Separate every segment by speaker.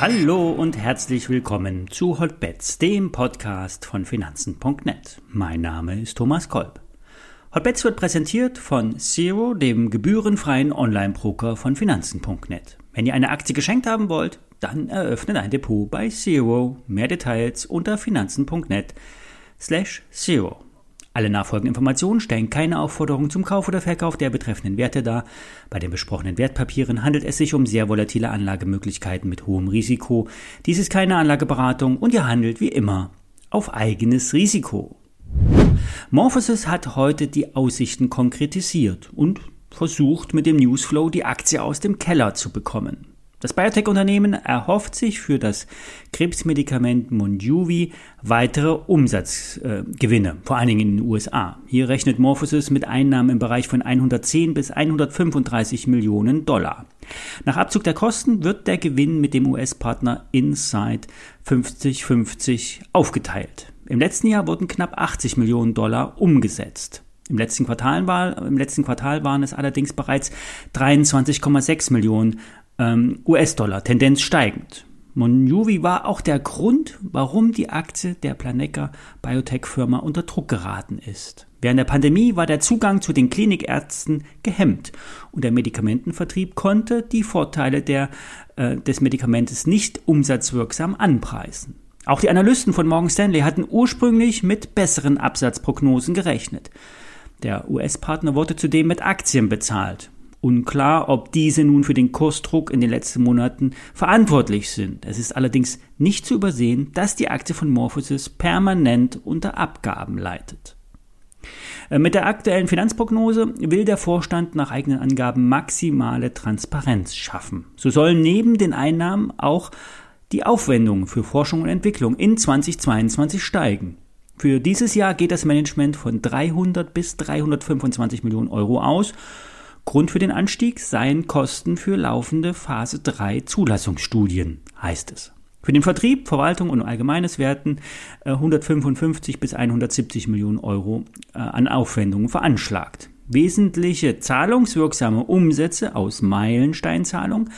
Speaker 1: Hallo und herzlich willkommen zu Hotbets, dem Podcast von Finanzen.net. Mein Name ist Thomas Kolb. Hotbets wird präsentiert von Zero, dem gebührenfreien Online-Broker von Finanzen.net. Wenn ihr eine Aktie geschenkt haben wollt, dann eröffnet ein Depot bei Zero. Mehr Details unter Finanzen.net slash Zero. Alle nachfolgenden Informationen stellen keine Aufforderung zum Kauf oder Verkauf der betreffenden Werte dar. Bei den besprochenen Wertpapieren handelt es sich um sehr volatile Anlagemöglichkeiten mit hohem Risiko. Dies ist keine Anlageberatung und ihr handelt wie immer auf eigenes Risiko. Morphosis hat heute die Aussichten konkretisiert und versucht mit dem Newsflow die Aktie aus dem Keller zu bekommen. Das Biotech-Unternehmen erhofft sich für das Krebsmedikament Monjuvi weitere Umsatzgewinne, äh, vor allen Dingen in den USA. Hier rechnet Morphosis mit Einnahmen im Bereich von 110 bis 135 Millionen Dollar. Nach Abzug der Kosten wird der Gewinn mit dem US-Partner Insight 50-50 aufgeteilt. Im letzten Jahr wurden knapp 80 Millionen Dollar umgesetzt. Im letzten Quartal, war, im letzten Quartal waren es allerdings bereits 23,6 Millionen ähm, US-Dollar, Tendenz steigend. Monjuvi war auch der Grund, warum die Aktie der Planeca Biotech-Firma unter Druck geraten ist. Während der Pandemie war der Zugang zu den Klinikärzten gehemmt und der Medikamentenvertrieb konnte die Vorteile der, äh, des Medikamentes nicht umsatzwirksam anpreisen. Auch die Analysten von Morgan Stanley hatten ursprünglich mit besseren Absatzprognosen gerechnet. Der US-Partner wurde zudem mit Aktien bezahlt. Unklar, ob diese nun für den Kursdruck in den letzten Monaten verantwortlich sind. Es ist allerdings nicht zu übersehen, dass die Aktie von Morphosis permanent unter Abgaben leidet. Äh, mit der aktuellen Finanzprognose will der Vorstand nach eigenen Angaben maximale Transparenz schaffen. So sollen neben den Einnahmen auch die Aufwendungen für Forschung und Entwicklung in 2022 steigen. Für dieses Jahr geht das Management von 300 bis 325 Millionen Euro aus Grund für den Anstieg seien Kosten für laufende Phase 3 Zulassungsstudien, heißt es. Für den Vertrieb, Verwaltung und Allgemeines werden 155 äh, bis 170 Millionen Euro äh, an Aufwendungen veranschlagt. Wesentliche zahlungswirksame Umsätze aus Meilensteinzahlung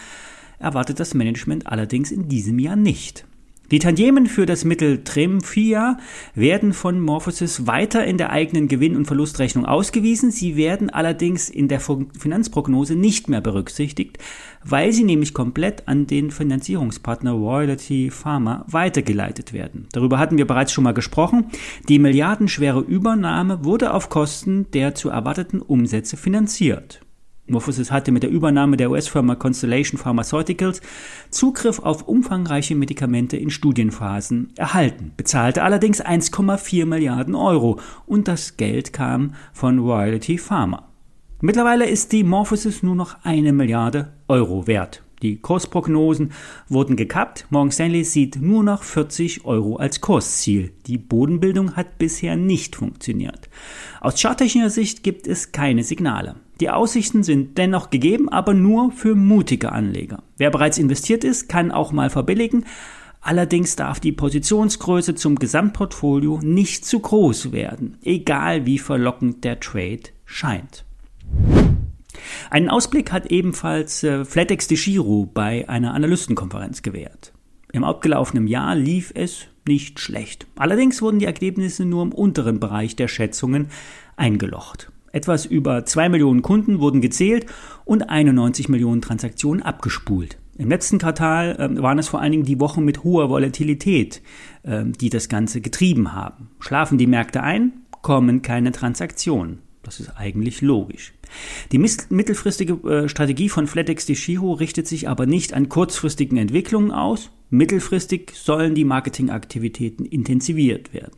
Speaker 1: erwartet das Management allerdings in diesem Jahr nicht. Die Tantiemen für das Mittel Tremfia werden von Morphosis weiter in der eigenen Gewinn- und Verlustrechnung ausgewiesen. Sie werden allerdings in der Finanzprognose nicht mehr berücksichtigt, weil sie nämlich komplett an den Finanzierungspartner Royalty Pharma weitergeleitet werden. Darüber hatten wir bereits schon mal gesprochen. Die milliardenschwere Übernahme wurde auf Kosten der zu erwarteten Umsätze finanziert. Morphosis hatte mit der Übernahme der US-Firma Constellation Pharmaceuticals Zugriff auf umfangreiche Medikamente in Studienphasen erhalten, bezahlte allerdings 1,4 Milliarden Euro und das Geld kam von Royalty Pharma. Mittlerweile ist die Morphosis nur noch eine Milliarde Euro wert. Die Kursprognosen wurden gekappt. Morgan Stanley sieht nur noch 40 Euro als Kursziel. Die Bodenbildung hat bisher nicht funktioniert. Aus charttechnischer Sicht gibt es keine Signale. Die Aussichten sind dennoch gegeben, aber nur für mutige Anleger. Wer bereits investiert ist, kann auch mal verbilligen. Allerdings darf die Positionsgröße zum Gesamtportfolio nicht zu groß werden, egal wie verlockend der Trade scheint. Einen Ausblick hat ebenfalls äh, FlatEx de Giro bei einer Analystenkonferenz gewährt. Im abgelaufenen Jahr lief es nicht schlecht. Allerdings wurden die Ergebnisse nur im unteren Bereich der Schätzungen eingelocht. Etwas über 2 Millionen Kunden wurden gezählt und 91 Millionen Transaktionen abgespult. Im letzten Quartal äh, waren es vor allen Dingen die Wochen mit hoher Volatilität, äh, die das Ganze getrieben haben. Schlafen die Märkte ein, kommen keine Transaktionen. Das ist eigentlich logisch. Die mittelfristige äh, Strategie von FlatEx Chiro richtet sich aber nicht an kurzfristigen Entwicklungen aus. Mittelfristig sollen die Marketingaktivitäten intensiviert werden.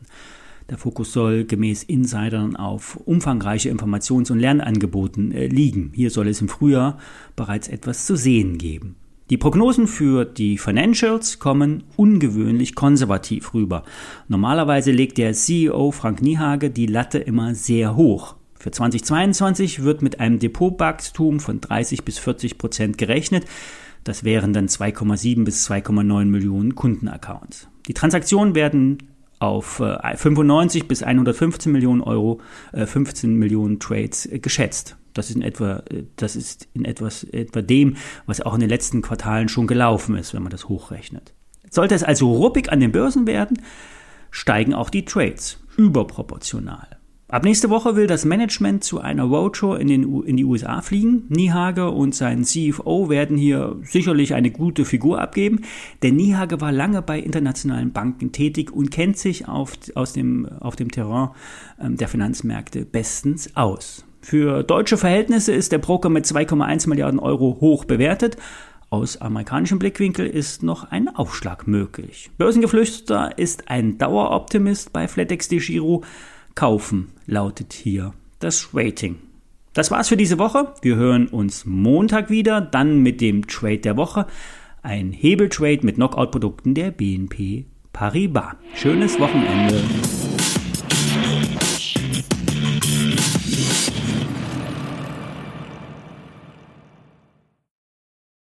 Speaker 1: Der Fokus soll gemäß Insidern auf umfangreiche Informations- und Lernangeboten äh, liegen. Hier soll es im Frühjahr bereits etwas zu sehen geben. Die Prognosen für die Financials kommen ungewöhnlich konservativ rüber. Normalerweise legt der CEO Frank Niehage die Latte immer sehr hoch. Für 2022 wird mit einem Depotwachstum von 30 bis 40 Prozent gerechnet. Das wären dann 2,7 bis 2,9 Millionen Kundenaccounts. Die Transaktionen werden auf 95 äh, bis 115 Millionen Euro, 15 äh, Millionen Trades äh, geschätzt. Das ist in etwa, das ist in etwas, etwa dem, was auch in den letzten Quartalen schon gelaufen ist, wenn man das hochrechnet. Sollte es also ruppig an den Börsen werden, steigen auch die Trades überproportional. Ab nächste Woche will das Management zu einer Roadshow in, den, in die USA fliegen. Niehage und sein CFO werden hier sicherlich eine gute Figur abgeben, denn Niehage war lange bei internationalen Banken tätig und kennt sich auf, aus dem, auf dem Terrain ähm, der Finanzmärkte bestens aus. Für deutsche Verhältnisse ist der Broker mit 2,1 Milliarden Euro hoch bewertet. Aus amerikanischem Blickwinkel ist noch ein Aufschlag möglich. Börsengeflüster ist ein Daueroptimist bei FlatEx Giro kaufen, lautet hier das Rating. Das war's für diese Woche. Wir hören uns Montag wieder, dann mit dem Trade der Woche. Ein Hebeltrade mit Knockout-Produkten der BNP Paribas. Schönes Wochenende.